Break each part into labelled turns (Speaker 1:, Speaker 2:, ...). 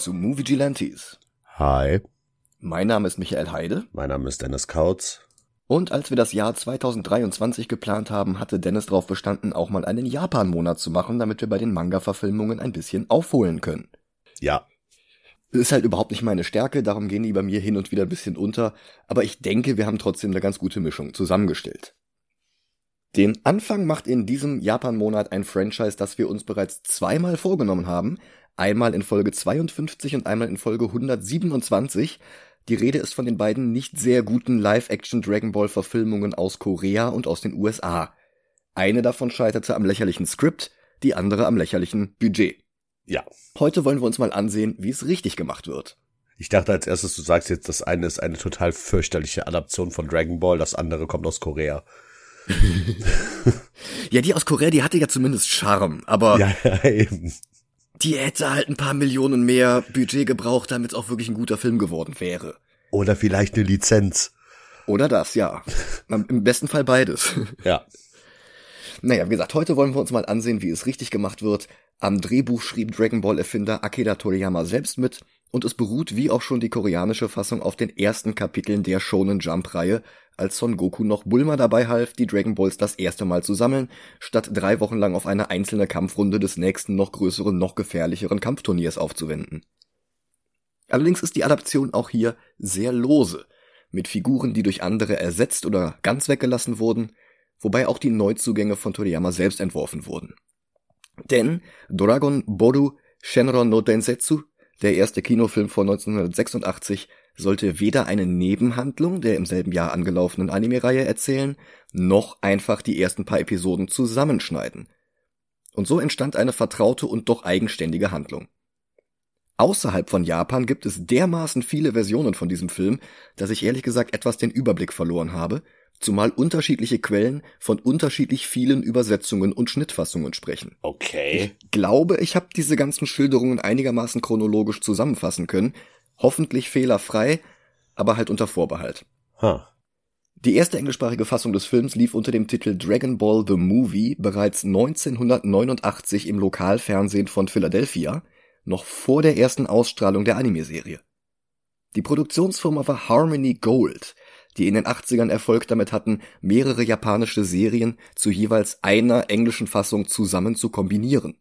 Speaker 1: zu Movie Gilantes.
Speaker 2: Hi,
Speaker 1: Mein Name ist Michael Heide
Speaker 2: mein Name ist Dennis Kautz.
Speaker 1: und als wir das Jahr 2023 geplant haben, hatte Dennis darauf bestanden, auch mal einen Japan-Monat zu machen, damit wir bei den Manga-Verfilmungen ein bisschen aufholen können.
Speaker 2: Ja,
Speaker 1: Das ist halt überhaupt nicht meine Stärke, darum gehen die bei mir hin und wieder ein bisschen unter, aber ich denke, wir haben trotzdem eine ganz gute Mischung zusammengestellt. Den Anfang macht in diesem Japan-Monat ein Franchise, das wir uns bereits zweimal vorgenommen haben, einmal in Folge 52 und einmal in Folge 127. Die Rede ist von den beiden nicht sehr guten Live-Action Dragon Ball Verfilmungen aus Korea und aus den USA. Eine davon scheiterte am lächerlichen Skript, die andere am lächerlichen Budget.
Speaker 2: ja.
Speaker 1: Heute wollen wir uns mal ansehen, wie es richtig gemacht wird.
Speaker 2: Ich dachte als erstes, du sagst jetzt, das eine ist eine total fürchterliche Adaption von Dragon Ball, das andere kommt aus Korea.
Speaker 1: Ja, die aus Korea, die hatte ja zumindest Charme, aber
Speaker 2: Ja, ja, eben.
Speaker 1: Die hätte halt ein paar Millionen mehr Budget gebraucht, damit es auch wirklich ein guter Film geworden wäre.
Speaker 2: Oder vielleicht eine Lizenz.
Speaker 1: Oder das, ja. Im besten Fall beides.
Speaker 2: Ja.
Speaker 1: Naja, wie gesagt, heute wollen wir uns mal ansehen, wie es richtig gemacht wird. Am Drehbuch schrieb Dragon Ball Erfinder Akira Toriyama selbst mit und es beruht wie auch schon die koreanische Fassung auf den ersten Kapiteln der Shonen Jump Reihe, als Son Goku noch Bulma dabei half, die Dragon Balls das erste Mal zu sammeln, statt drei Wochen lang auf eine einzelne Kampfrunde des nächsten noch größeren, noch gefährlicheren Kampfturniers aufzuwenden. Allerdings ist die Adaption auch hier sehr lose, mit Figuren, die durch andere ersetzt oder ganz weggelassen wurden, wobei auch die Neuzugänge von Toriyama selbst entworfen wurden. Denn Dragon Boru Shenron no Densetsu, der erste Kinofilm von 1986, sollte weder eine Nebenhandlung der im selben Jahr angelaufenen Anime-Reihe erzählen, noch einfach die ersten paar Episoden zusammenschneiden. Und so entstand eine vertraute und doch eigenständige Handlung. Außerhalb von Japan gibt es dermaßen viele Versionen von diesem Film, dass ich ehrlich gesagt etwas den Überblick verloren habe, zumal unterschiedliche Quellen von unterschiedlich vielen Übersetzungen und Schnittfassungen sprechen.
Speaker 2: Okay.
Speaker 1: Ich glaube, ich habe diese ganzen Schilderungen einigermaßen chronologisch zusammenfassen können, hoffentlich fehlerfrei, aber halt unter Vorbehalt.
Speaker 2: Ha.
Speaker 1: Die erste englischsprachige Fassung des Films lief unter dem Titel Dragon Ball The Movie bereits 1989 im Lokalfernsehen von Philadelphia, noch vor der ersten Ausstrahlung der Anime-Serie. Die Produktionsfirma war Harmony Gold, die in den 80ern Erfolg damit hatten, mehrere japanische Serien zu jeweils einer englischen Fassung zusammen zu kombinieren.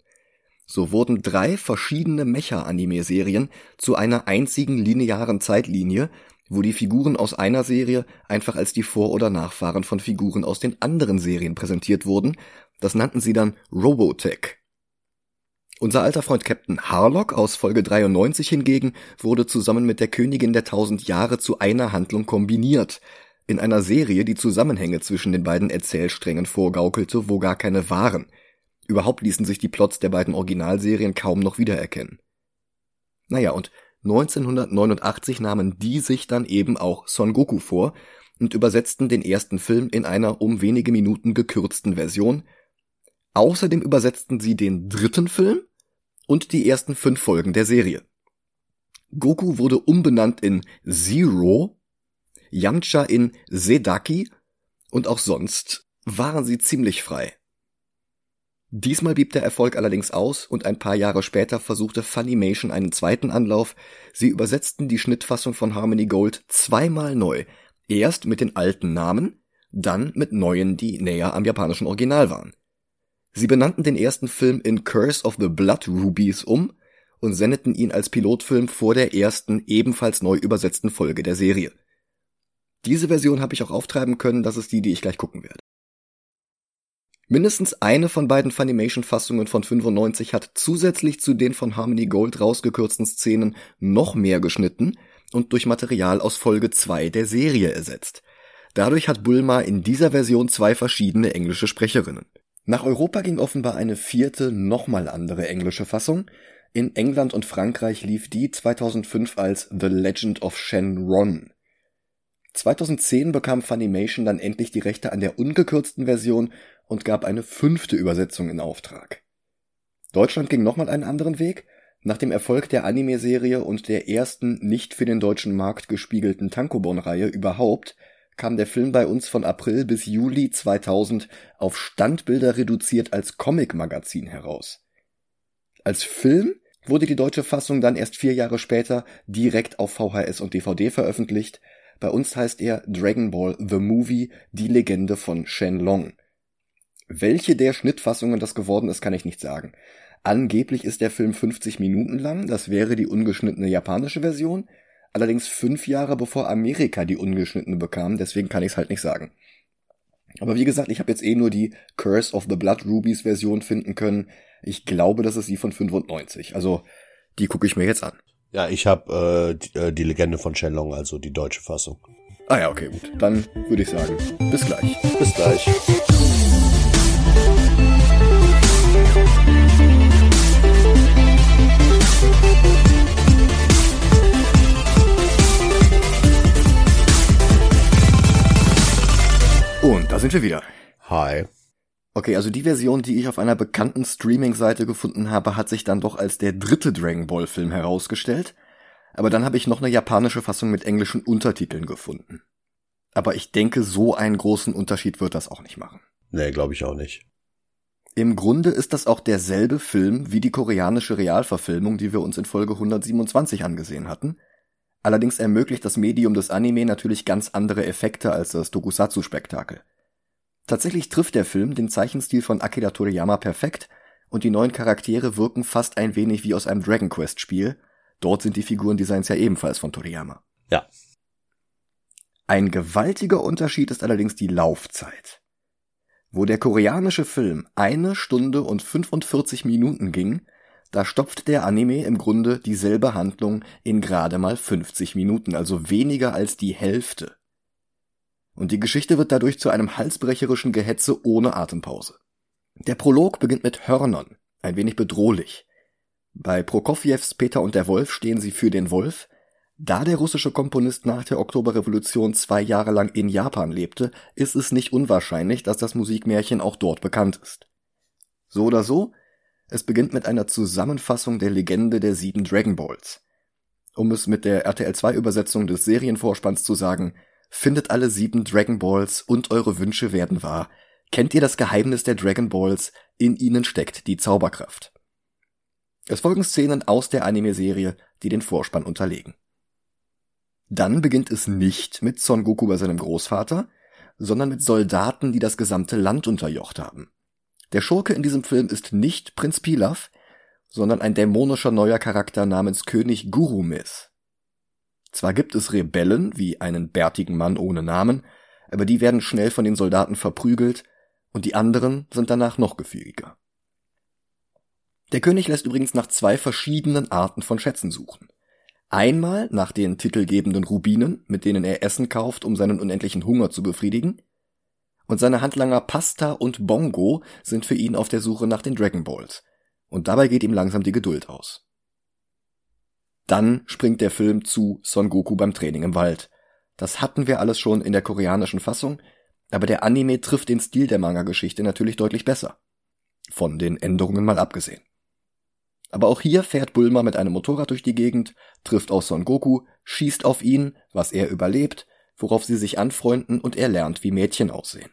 Speaker 1: So wurden drei verschiedene Mecha-Anime-Serien zu einer einzigen linearen Zeitlinie, wo die Figuren aus einer Serie einfach als die Vor- oder Nachfahren von Figuren aus den anderen Serien präsentiert wurden. Das nannten sie dann Robotech. Unser alter Freund Captain Harlock aus Folge 93 hingegen wurde zusammen mit der Königin der tausend Jahre zu einer Handlung kombiniert. In einer Serie, die Zusammenhänge zwischen den beiden Erzählsträngen vorgaukelte, wo gar keine waren. Überhaupt ließen sich die Plots der beiden Originalserien kaum noch wiedererkennen. Naja, und 1989 nahmen die sich dann eben auch Son Goku vor und übersetzten den ersten Film in einer um wenige Minuten gekürzten Version. Außerdem übersetzten sie den dritten Film und die ersten fünf Folgen der Serie. Goku wurde umbenannt in Zero, Yamcha in Sedaki und auch sonst waren sie ziemlich frei. Diesmal blieb der Erfolg allerdings aus und ein paar Jahre später versuchte Funimation einen zweiten Anlauf. Sie übersetzten die Schnittfassung von Harmony Gold zweimal neu. Erst mit den alten Namen, dann mit neuen, die näher am japanischen Original waren. Sie benannten den ersten Film in Curse of the Blood Rubies um und sendeten ihn als Pilotfilm vor der ersten, ebenfalls neu übersetzten Folge der Serie. Diese Version habe ich auch auftreiben können, das ist die, die ich gleich gucken werde. Mindestens eine von beiden Funimation-Fassungen von 95 hat zusätzlich zu den von Harmony Gold rausgekürzten Szenen noch mehr geschnitten und durch Material aus Folge 2 der Serie ersetzt. Dadurch hat Bulma in dieser Version zwei verschiedene englische Sprecherinnen. Nach Europa ging offenbar eine vierte, nochmal andere englische Fassung. In England und Frankreich lief die 2005 als The Legend of Shenron. 2010 bekam Funimation dann endlich die Rechte an der ungekürzten Version und gab eine fünfte Übersetzung in Auftrag. Deutschland ging nochmal einen anderen Weg. Nach dem Erfolg der Anime-Serie und der ersten nicht für den deutschen Markt gespiegelten Tankobon-Reihe überhaupt kam der Film bei uns von April bis Juli 2000 auf Standbilder reduziert als Comic-Magazin heraus. Als Film wurde die deutsche Fassung dann erst vier Jahre später direkt auf VHS und DVD veröffentlicht. Bei uns heißt er Dragon Ball The Movie, die Legende von Shenlong. Welche der Schnittfassungen das geworden ist, kann ich nicht sagen. Angeblich ist der Film 50 Minuten lang, das wäre die ungeschnittene japanische Version, allerdings fünf Jahre bevor Amerika die ungeschnittene bekam, deswegen kann ich es halt nicht sagen. Aber wie gesagt, ich habe jetzt eh nur die Curse of the Blood Rubies Version finden können. Ich glaube, das ist die von 95. Also die gucke ich mir jetzt an.
Speaker 2: Ja, ich habe äh, die, äh, die Legende von Shenlong, also die deutsche Fassung.
Speaker 1: Ah ja, okay, gut. Dann würde ich sagen, bis gleich.
Speaker 2: Bis gleich.
Speaker 1: Da sind wir wieder.
Speaker 2: Hi.
Speaker 1: Okay, also die Version, die ich auf einer bekannten Streaming-Seite gefunden habe, hat sich dann doch als der dritte Dragon Ball Film herausgestellt. Aber dann habe ich noch eine japanische Fassung mit englischen Untertiteln gefunden. Aber ich denke, so einen großen Unterschied wird das auch nicht machen.
Speaker 2: Nee, glaube ich auch nicht.
Speaker 1: Im Grunde ist das auch derselbe Film wie die koreanische Realverfilmung, die wir uns in Folge 127 angesehen hatten. Allerdings ermöglicht das Medium des Anime natürlich ganz andere Effekte als das Tokusatsu-Spektakel. Tatsächlich trifft der Film den Zeichenstil von Akira Toriyama perfekt und die neuen Charaktere wirken fast ein wenig wie aus einem Dragon Quest Spiel. Dort sind die Figurendesigns ja ebenfalls von Toriyama.
Speaker 2: Ja.
Speaker 1: Ein gewaltiger Unterschied ist allerdings die Laufzeit. Wo der koreanische Film eine Stunde und 45 Minuten ging, da stopft der Anime im Grunde dieselbe Handlung in gerade mal 50 Minuten, also weniger als die Hälfte. Und die Geschichte wird dadurch zu einem halsbrecherischen Gehetze ohne Atempause. Der Prolog beginnt mit Hörnern, ein wenig bedrohlich. Bei Prokofjews Peter und der Wolf stehen sie für den Wolf. Da der russische Komponist nach der Oktoberrevolution zwei Jahre lang in Japan lebte, ist es nicht unwahrscheinlich, dass das Musikmärchen auch dort bekannt ist. So oder so, es beginnt mit einer Zusammenfassung der Legende der sieben Dragon Balls. Um es mit der RTL 2 Übersetzung des Serienvorspanns zu sagen, findet alle sieben Dragon Balls und eure Wünsche werden wahr. Kennt ihr das Geheimnis der Dragon Balls? In ihnen steckt die Zauberkraft. Es folgen Szenen aus der Anime-Serie, die den Vorspann unterlegen. Dann beginnt es nicht mit Son Goku bei seinem Großvater, sondern mit Soldaten, die das gesamte Land unterjocht haben. Der Schurke in diesem Film ist nicht Prinz Pilaf, sondern ein dämonischer neuer Charakter namens König Gurumis. Zwar gibt es Rebellen, wie einen bärtigen Mann ohne Namen, aber die werden schnell von den Soldaten verprügelt und die anderen sind danach noch gefügiger. Der König lässt übrigens nach zwei verschiedenen Arten von Schätzen suchen. Einmal nach den titelgebenden Rubinen, mit denen er Essen kauft, um seinen unendlichen Hunger zu befriedigen, und seine Handlanger Pasta und Bongo sind für ihn auf der Suche nach den Dragon Balls. Und dabei geht ihm langsam die Geduld aus. Dann springt der Film zu Son Goku beim Training im Wald. Das hatten wir alles schon in der koreanischen Fassung, aber der Anime trifft den Stil der Manga-Geschichte natürlich deutlich besser. Von den Änderungen mal abgesehen. Aber auch hier fährt Bulma mit einem Motorrad durch die Gegend, trifft auf Son Goku, schießt auf ihn, was er überlebt, worauf sie sich anfreunden und er lernt, wie Mädchen aussehen.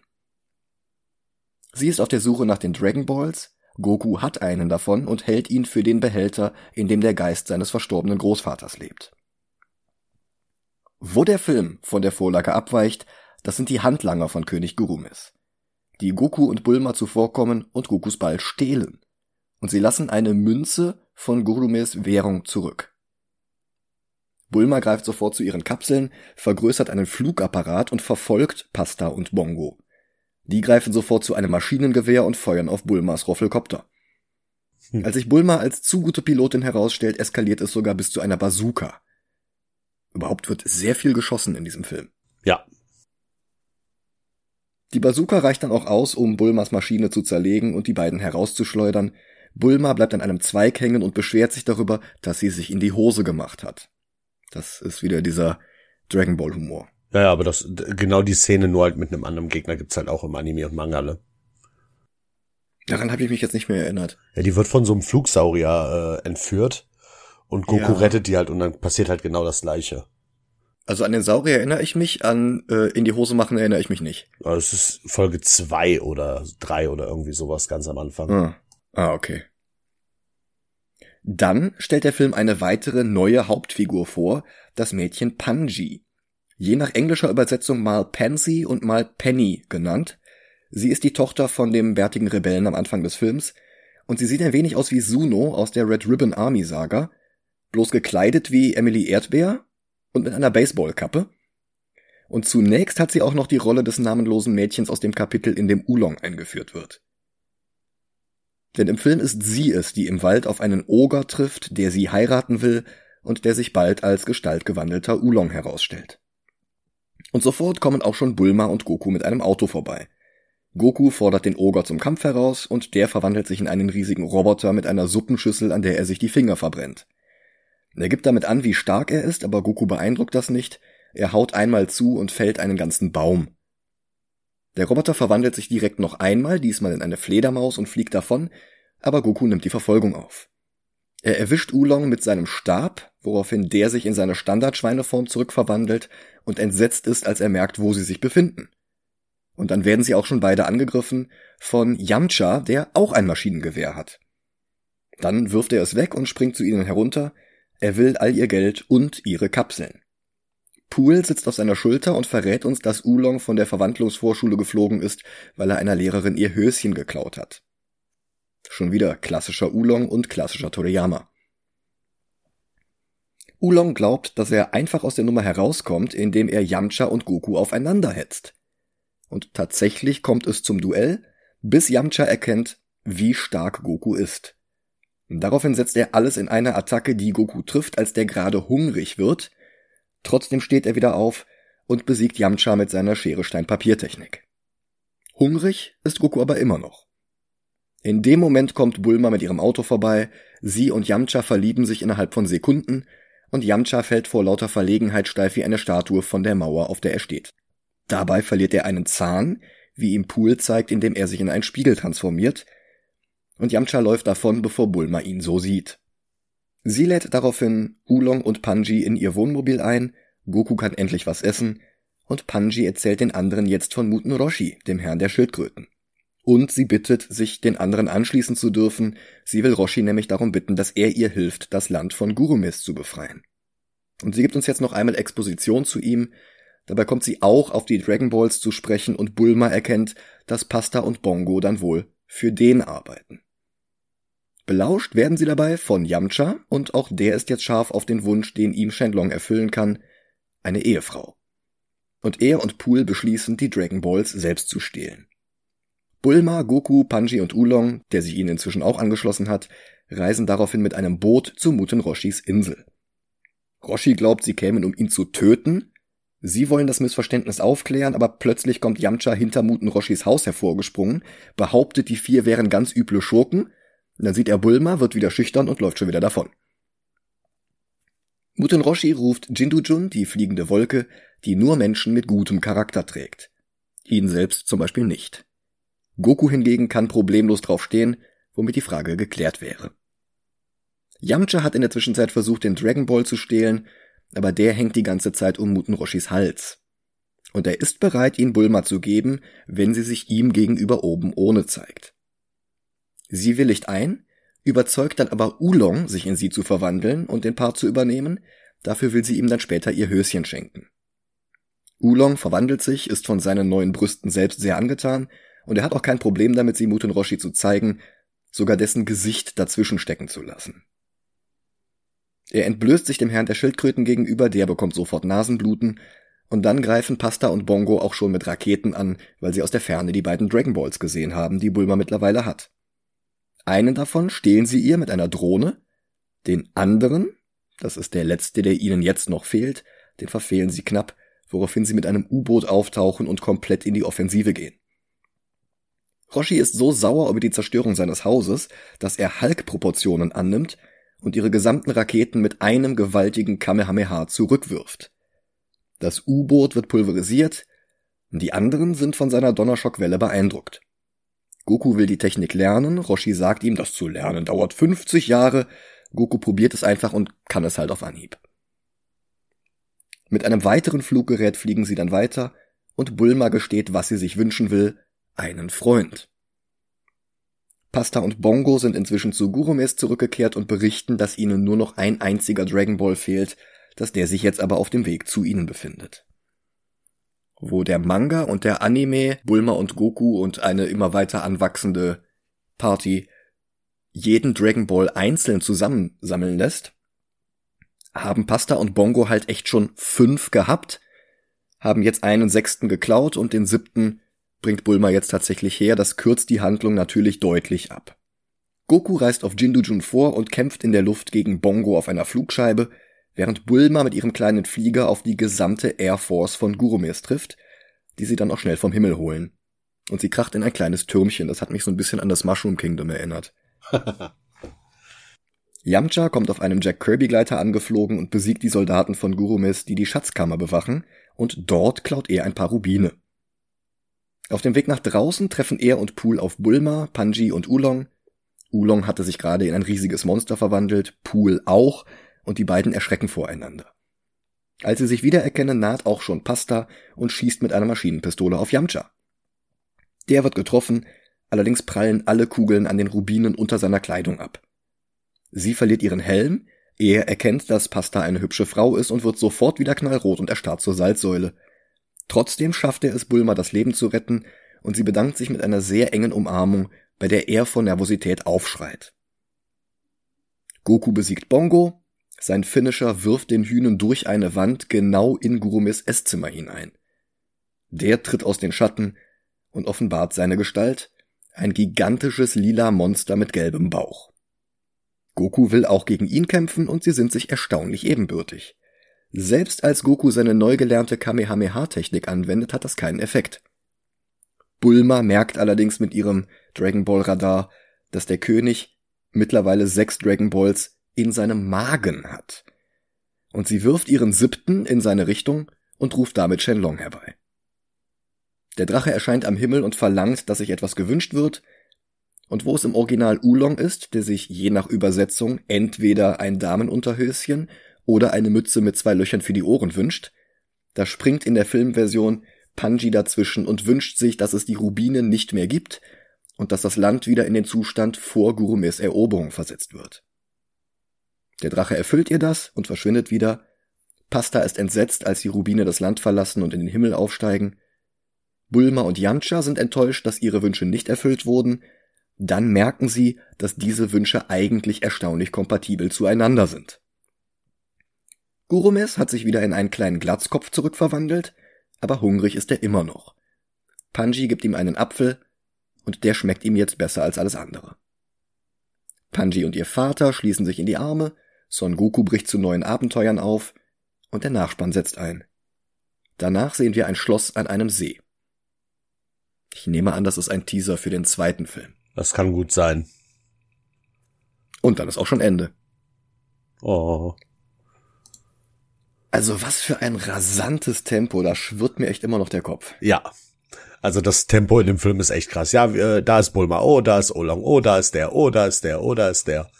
Speaker 1: Sie ist auf der Suche nach den Dragon Balls, Goku hat einen davon und hält ihn für den Behälter, in dem der Geist seines verstorbenen Großvaters lebt. Wo der Film von der Vorlage abweicht, das sind die Handlanger von König Gurumis, die Goku und Bulma zuvorkommen und Gokus Ball stehlen. Und sie lassen eine Münze von Gurumis Währung zurück. Bulma greift sofort zu ihren Kapseln, vergrößert einen Flugapparat und verfolgt Pasta und Bongo. Die greifen sofort zu einem Maschinengewehr und feuern auf Bulmas Roffelkopter. Hm. Als sich Bulma als zu gute Pilotin herausstellt, eskaliert es sogar bis zu einer Bazooka. Überhaupt wird sehr viel geschossen in diesem Film.
Speaker 2: Ja.
Speaker 1: Die Bazooka reicht dann auch aus, um Bulmas Maschine zu zerlegen und die beiden herauszuschleudern. Bulma bleibt an einem Zweig hängen und beschwert sich darüber, dass sie sich in die Hose gemacht hat. Das ist wieder dieser Dragon Ball Humor.
Speaker 2: Ja, ja, aber das, genau die Szene nur halt mit einem anderen Gegner gibt's halt auch im Anime und Manga, ne?
Speaker 1: Daran habe ich mich jetzt nicht mehr erinnert.
Speaker 2: Ja, die wird von so einem Flugsaurier äh, entführt und Goku ja. rettet die halt und dann passiert halt genau das gleiche.
Speaker 1: Also an den Saurier erinnere ich mich, an äh, in die Hose machen erinnere ich mich nicht.
Speaker 2: Das ist Folge zwei oder drei oder irgendwie sowas ganz am Anfang.
Speaker 1: Ah, ah okay. Dann stellt der Film eine weitere neue Hauptfigur vor, das Mädchen Panji. Je nach englischer Übersetzung mal Pansy und mal Penny genannt. Sie ist die Tochter von dem bärtigen Rebellen am Anfang des Films und sie sieht ein wenig aus wie Suno aus der Red Ribbon Army Saga, bloß gekleidet wie Emily Erdbeer und mit einer Baseballkappe. Und zunächst hat sie auch noch die Rolle des namenlosen Mädchens aus dem Kapitel, in dem Ulong eingeführt wird. Denn im Film ist sie es, die im Wald auf einen Oger trifft, der sie heiraten will und der sich bald als gestaltgewandelter Ulong herausstellt. Und sofort kommen auch schon Bulma und Goku mit einem Auto vorbei. Goku fordert den Oger zum Kampf heraus und der verwandelt sich in einen riesigen Roboter mit einer Suppenschüssel, an der er sich die Finger verbrennt. Er gibt damit an, wie stark er ist, aber Goku beeindruckt das nicht. Er haut einmal zu und fällt einen ganzen Baum. Der Roboter verwandelt sich direkt noch einmal, diesmal in eine Fledermaus und fliegt davon, aber Goku nimmt die Verfolgung auf. Er erwischt Ulong mit seinem Stab, woraufhin der sich in seine Standardschweineform zurückverwandelt und entsetzt ist, als er merkt, wo sie sich befinden. Und dann werden sie auch schon beide angegriffen von Yamcha, der auch ein Maschinengewehr hat. Dann wirft er es weg und springt zu ihnen herunter. Er will all ihr Geld und ihre Kapseln. Pool sitzt auf seiner Schulter und verrät uns, dass Ulong von der Verwandlungsvorschule geflogen ist, weil er einer Lehrerin ihr Höschen geklaut hat. Schon wieder klassischer Ulong und klassischer Toriyama. Ulong glaubt, dass er einfach aus der Nummer herauskommt, indem er Yamcha und Goku aufeinander hetzt. Und tatsächlich kommt es zum Duell, bis Yamcha erkennt, wie stark Goku ist. Daraufhin setzt er alles in eine Attacke, die Goku trifft, als der gerade hungrig wird. Trotzdem steht er wieder auf und besiegt Yamcha mit seiner Schere-Stein-Papier-Technik. Hungrig ist Goku aber immer noch. In dem Moment kommt Bulma mit ihrem Auto vorbei, sie und Yamcha verlieben sich innerhalb von Sekunden und Yamcha fällt vor lauter Verlegenheit steif wie eine Statue von der Mauer, auf der er steht. Dabei verliert er einen Zahn, wie ihm Pool zeigt, indem er sich in einen Spiegel transformiert, und Yamcha läuft davon, bevor Bulma ihn so sieht. Sie lädt daraufhin Ulong und Panji in ihr Wohnmobil ein, Goku kann endlich was essen, und Panji erzählt den anderen jetzt von Muten Roshi, dem Herrn der Schildkröten. Und sie bittet, sich den anderen anschließen zu dürfen, sie will Roshi nämlich darum bitten, dass er ihr hilft, das Land von Gurumis zu befreien. Und sie gibt uns jetzt noch einmal Exposition zu ihm, Dabei kommt sie auch auf die Dragon Balls zu sprechen und Bulma erkennt, dass Pasta und Bongo dann wohl für den arbeiten. Belauscht werden sie dabei von Yamcha und auch der ist jetzt scharf auf den Wunsch, den ihm Shenlong erfüllen kann, eine Ehefrau. Und er und Pool beschließen, die Dragon Balls selbst zu stehlen. Bulma, Goku, Panji und Ulong, der sich ihnen inzwischen auch angeschlossen hat, reisen daraufhin mit einem Boot zu Muten Roshis Insel. Roshi glaubt, sie kämen, um ihn zu töten, Sie wollen das Missverständnis aufklären, aber plötzlich kommt Yamcha hinter Muten Roshis Haus hervorgesprungen, behauptet, die vier wären ganz üble Schurken, dann sieht er Bulma, wird wieder schüchtern und läuft schon wieder davon. Muten Roshi ruft Jindujun, die fliegende Wolke, die nur Menschen mit gutem Charakter trägt. Ihn selbst zum Beispiel nicht. Goku hingegen kann problemlos drauf stehen, womit die Frage geklärt wäre. Yamcha hat in der Zwischenzeit versucht, den Dragon Ball zu stehlen aber der hängt die ganze Zeit um Muten Roshis Hals. Und er ist bereit, ihn Bulma zu geben, wenn sie sich ihm gegenüber oben ohne zeigt. Sie willigt ein, überzeugt dann aber Ulong, sich in sie zu verwandeln und den Part zu übernehmen, dafür will sie ihm dann später ihr Höschen schenken. Ulong verwandelt sich, ist von seinen neuen Brüsten selbst sehr angetan, und er hat auch kein Problem damit, sie Muten Roshi zu zeigen, sogar dessen Gesicht dazwischen stecken zu lassen. Er entblößt sich dem Herrn der Schildkröten gegenüber, der bekommt sofort Nasenbluten, und dann greifen Pasta und Bongo auch schon mit Raketen an, weil sie aus der Ferne die beiden Dragon Balls gesehen haben, die Bulma mittlerweile hat. Einen davon stehlen sie ihr mit einer Drohne, den anderen, das ist der letzte, der ihnen jetzt noch fehlt, den verfehlen sie knapp, woraufhin sie mit einem U-Boot auftauchen und komplett in die Offensive gehen. Roshi ist so sauer über die Zerstörung seines Hauses, dass er Hulk-Proportionen annimmt und ihre gesamten Raketen mit einem gewaltigen Kamehameha zurückwirft. Das U-Boot wird pulverisiert, die anderen sind von seiner Donnerschockwelle beeindruckt. Goku will die Technik lernen, Roshi sagt ihm, das zu lernen dauert 50 Jahre, Goku probiert es einfach und kann es halt auf Anhieb. Mit einem weiteren Fluggerät fliegen sie dann weiter und Bulma gesteht, was sie sich wünschen will, einen Freund. Pasta und Bongo sind inzwischen zu Gurumes zurückgekehrt und berichten, dass ihnen nur noch ein einziger Dragon Ball fehlt, dass der sich jetzt aber auf dem Weg zu ihnen befindet. Wo der Manga und der Anime Bulma und Goku und eine immer weiter anwachsende Party jeden Dragon Ball einzeln zusammensammeln lässt, haben Pasta und Bongo halt echt schon fünf gehabt, haben jetzt einen sechsten geklaut und den siebten bringt Bulma jetzt tatsächlich her, das kürzt die Handlung natürlich deutlich ab. Goku reist auf Jindujun vor und kämpft in der Luft gegen Bongo auf einer Flugscheibe, während Bulma mit ihrem kleinen Flieger auf die gesamte Air Force von Gurumirs trifft, die sie dann auch schnell vom Himmel holen. Und sie kracht in ein kleines Türmchen, das hat mich so ein bisschen an das Mushroom Kingdom erinnert. Yamcha kommt auf einem Jack Kirby Gleiter angeflogen und besiegt die Soldaten von Gurumis, die die Schatzkammer bewachen, und dort klaut er ein paar Rubine. Auf dem Weg nach draußen treffen er und Pool auf Bulma, Panji und Oolong. Oolong hatte sich gerade in ein riesiges Monster verwandelt, Pool auch, und die beiden erschrecken voreinander. Als sie sich wiedererkennen, naht auch schon Pasta und schießt mit einer Maschinenpistole auf Yamcha. Der wird getroffen, allerdings prallen alle Kugeln an den Rubinen unter seiner Kleidung ab. Sie verliert ihren Helm, er erkennt, dass Pasta eine hübsche Frau ist und wird sofort wieder knallrot und erstarrt zur Salzsäule. Trotzdem schafft er es Bulma das Leben zu retten und sie bedankt sich mit einer sehr engen Umarmung, bei der er vor Nervosität aufschreit. Goku besiegt Bongo, sein Finisher wirft den Hühnen durch eine Wand genau in Gurumis Esszimmer hinein. Der tritt aus den Schatten und offenbart seine Gestalt, ein gigantisches lila Monster mit gelbem Bauch. Goku will auch gegen ihn kämpfen und sie sind sich erstaunlich ebenbürtig. Selbst als Goku seine neu gelernte Kamehameha-Technik anwendet, hat das keinen Effekt. Bulma merkt allerdings mit ihrem Dragon Ball Radar, dass der König mittlerweile sechs Dragon Balls in seinem Magen hat. Und sie wirft ihren siebten in seine Richtung und ruft damit Shenlong herbei. Der Drache erscheint am Himmel und verlangt, dass sich etwas gewünscht wird, und wo es im Original Oolong ist, der sich je nach Übersetzung entweder ein Damenunterhöschen oder eine Mütze mit zwei Löchern für die Ohren wünscht, da springt in der Filmversion Panji dazwischen und wünscht sich, dass es die Rubine nicht mehr gibt und dass das Land wieder in den Zustand vor Gurumes Eroberung versetzt wird. Der Drache erfüllt ihr das und verschwindet wieder. Pasta ist entsetzt, als die Rubine das Land verlassen und in den Himmel aufsteigen. Bulma und Yancha sind enttäuscht, dass ihre Wünsche nicht erfüllt wurden. Dann merken sie, dass diese Wünsche eigentlich erstaunlich kompatibel zueinander sind. Gurumes hat sich wieder in einen kleinen Glatzkopf zurückverwandelt, aber hungrig ist er immer noch. Panji gibt ihm einen Apfel und der schmeckt ihm jetzt besser als alles andere. Panji und ihr Vater schließen sich in die Arme, Son Goku bricht zu neuen Abenteuern auf und der Nachspann setzt ein. Danach sehen wir ein Schloss an einem See. Ich nehme an, das ist ein Teaser für den zweiten Film.
Speaker 2: Das kann gut sein.
Speaker 1: Und dann ist auch schon Ende.
Speaker 2: Oh.
Speaker 1: Also was für ein rasantes Tempo, da schwirrt mir echt immer noch der Kopf.
Speaker 2: Ja. Also das Tempo in dem Film ist echt krass. Ja, äh, da ist Bulma, oh, da ist Oolong, oh, da ist der, oh, da ist der, oh, da ist der.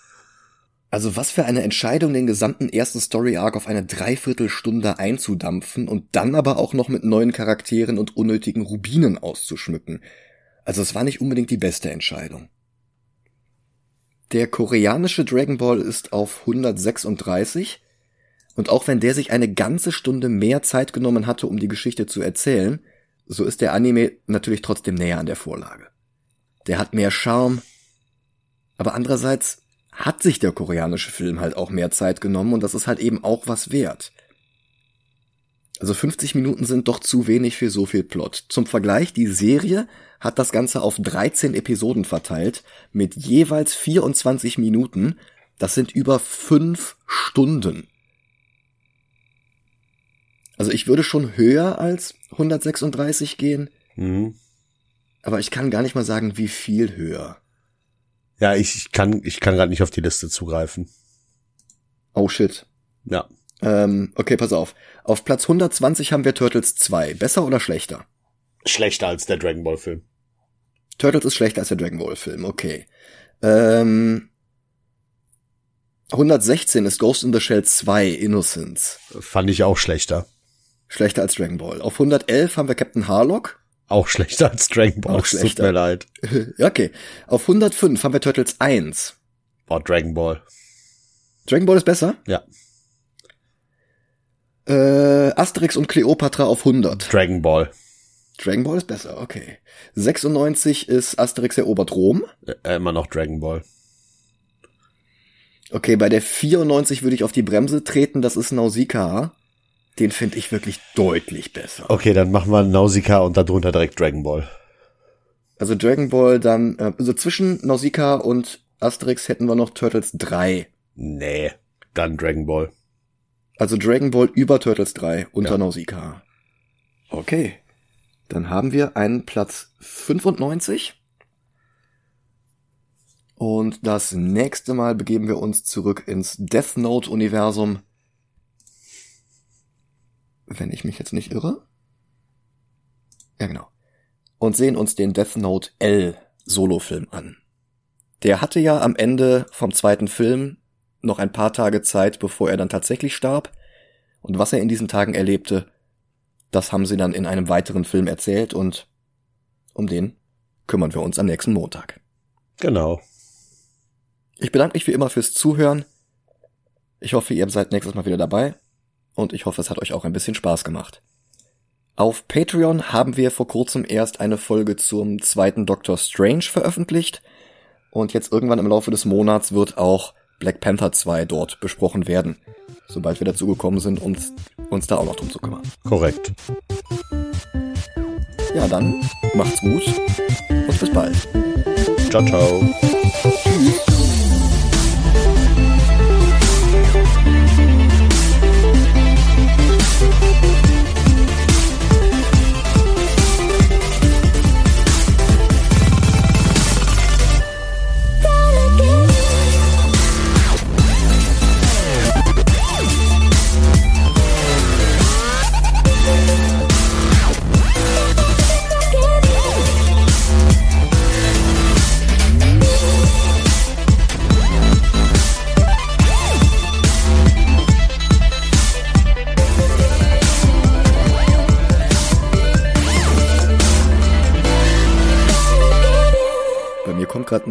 Speaker 1: Also was für eine Entscheidung, den gesamten ersten Story Arc auf eine Dreiviertelstunde einzudampfen und dann aber auch noch mit neuen Charakteren und unnötigen Rubinen auszuschmücken. Also es war nicht unbedingt die beste Entscheidung. Der koreanische Dragon Ball ist auf 136 und auch wenn der sich eine ganze Stunde mehr Zeit genommen hatte, um die Geschichte zu erzählen, so ist der Anime natürlich trotzdem näher an der Vorlage. Der hat mehr Charme, aber andererseits hat sich der koreanische Film halt auch mehr Zeit genommen und das ist halt eben auch was wert. Also 50 Minuten sind doch zu wenig für so viel Plot. Zum Vergleich, die Serie hat das Ganze auf 13 Episoden verteilt, mit jeweils 24 Minuten. Das sind über 5 Stunden. Also ich würde schon höher als 136 gehen. Mhm. Aber ich kann gar nicht mal sagen, wie viel höher.
Speaker 2: Ja, ich, ich kann, ich kann gerade nicht auf die Liste zugreifen.
Speaker 1: Oh shit.
Speaker 2: Ja.
Speaker 1: Ähm, okay, pass auf. Auf Platz 120 haben wir Turtles 2. Besser oder schlechter?
Speaker 2: Schlechter als der Dragon Ball Film.
Speaker 1: Turtles ist schlechter als der Dragon Ball Film, okay. Ähm, 116 ist Ghost in the Shell 2 Innocence.
Speaker 2: Fand ich auch schlechter.
Speaker 1: Schlechter als Dragon Ball. Auf 111 haben wir Captain Harlock.
Speaker 2: Auch schlechter als Dragon Ball.
Speaker 1: Auch
Speaker 2: es Tut
Speaker 1: schlechter.
Speaker 2: mir leid.
Speaker 1: Okay. Auf 105 haben wir Turtles 1.
Speaker 2: Oh, Dragon Ball.
Speaker 1: Dragon Ball ist besser.
Speaker 2: Ja.
Speaker 1: Äh, Asterix und Cleopatra auf 100.
Speaker 2: Dragon Ball.
Speaker 1: Dragon Ball ist besser, okay. 96 ist Asterix erobert Rom.
Speaker 2: Äh, immer noch Dragon Ball.
Speaker 1: Okay, bei der 94 würde ich auf die Bremse treten, das ist Nausicaa. Den finde ich wirklich deutlich besser.
Speaker 2: Okay, dann machen wir Nausicaa und darunter direkt Dragon Ball.
Speaker 1: Also Dragon Ball dann, äh, also zwischen Nausicaa und Asterix hätten wir noch Turtles 3.
Speaker 2: Nee, dann Dragon Ball.
Speaker 1: Also Dragon Ball über Turtles 3 unter
Speaker 2: Ja.
Speaker 1: Nausicaa. Okay. Dann haben wir einen Platz 95. Und das nächste Mal begeben wir uns zurück ins Death Note Universum. Wenn ich mich jetzt nicht irre. Ja, genau. Und sehen uns den Death Note L Solofilm an. Der hatte ja am Ende vom zweiten Film noch ein paar Tage Zeit, bevor er dann tatsächlich starb. Und was er in diesen Tagen erlebte, das haben sie dann in einem weiteren Film erzählt und um den kümmern wir uns am nächsten Montag.
Speaker 2: Genau.
Speaker 1: Ich bedanke mich wie immer fürs Zuhören. Ich hoffe, ihr seid nächstes Mal wieder dabei und ich hoffe, es hat euch auch ein bisschen Spaß gemacht. Auf Patreon haben wir vor kurzem erst eine Folge zum zweiten Doctor Strange veröffentlicht und jetzt irgendwann im Laufe des Monats wird auch Black Panther 2 dort besprochen werden, sobald wir dazu gekommen sind, uns, uns da auch noch drum zu kümmern.
Speaker 2: Korrekt.
Speaker 1: Ja, dann macht's gut und bis bald.
Speaker 2: Ciao, ciao.
Speaker 1: Bei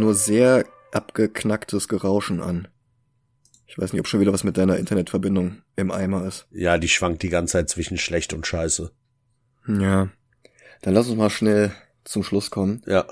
Speaker 1: nur sehr abgeknacktes Gerauschen an. Ich weiß nicht, ob schon wieder was mit deiner Internetverbindung im Eimer ist.
Speaker 2: Ja, die schwankt die ganze Zeit zwischen schlecht und scheiße.
Speaker 1: Ja. Dann lass uns mal schnell zum Schluss kommen.
Speaker 2: Ja.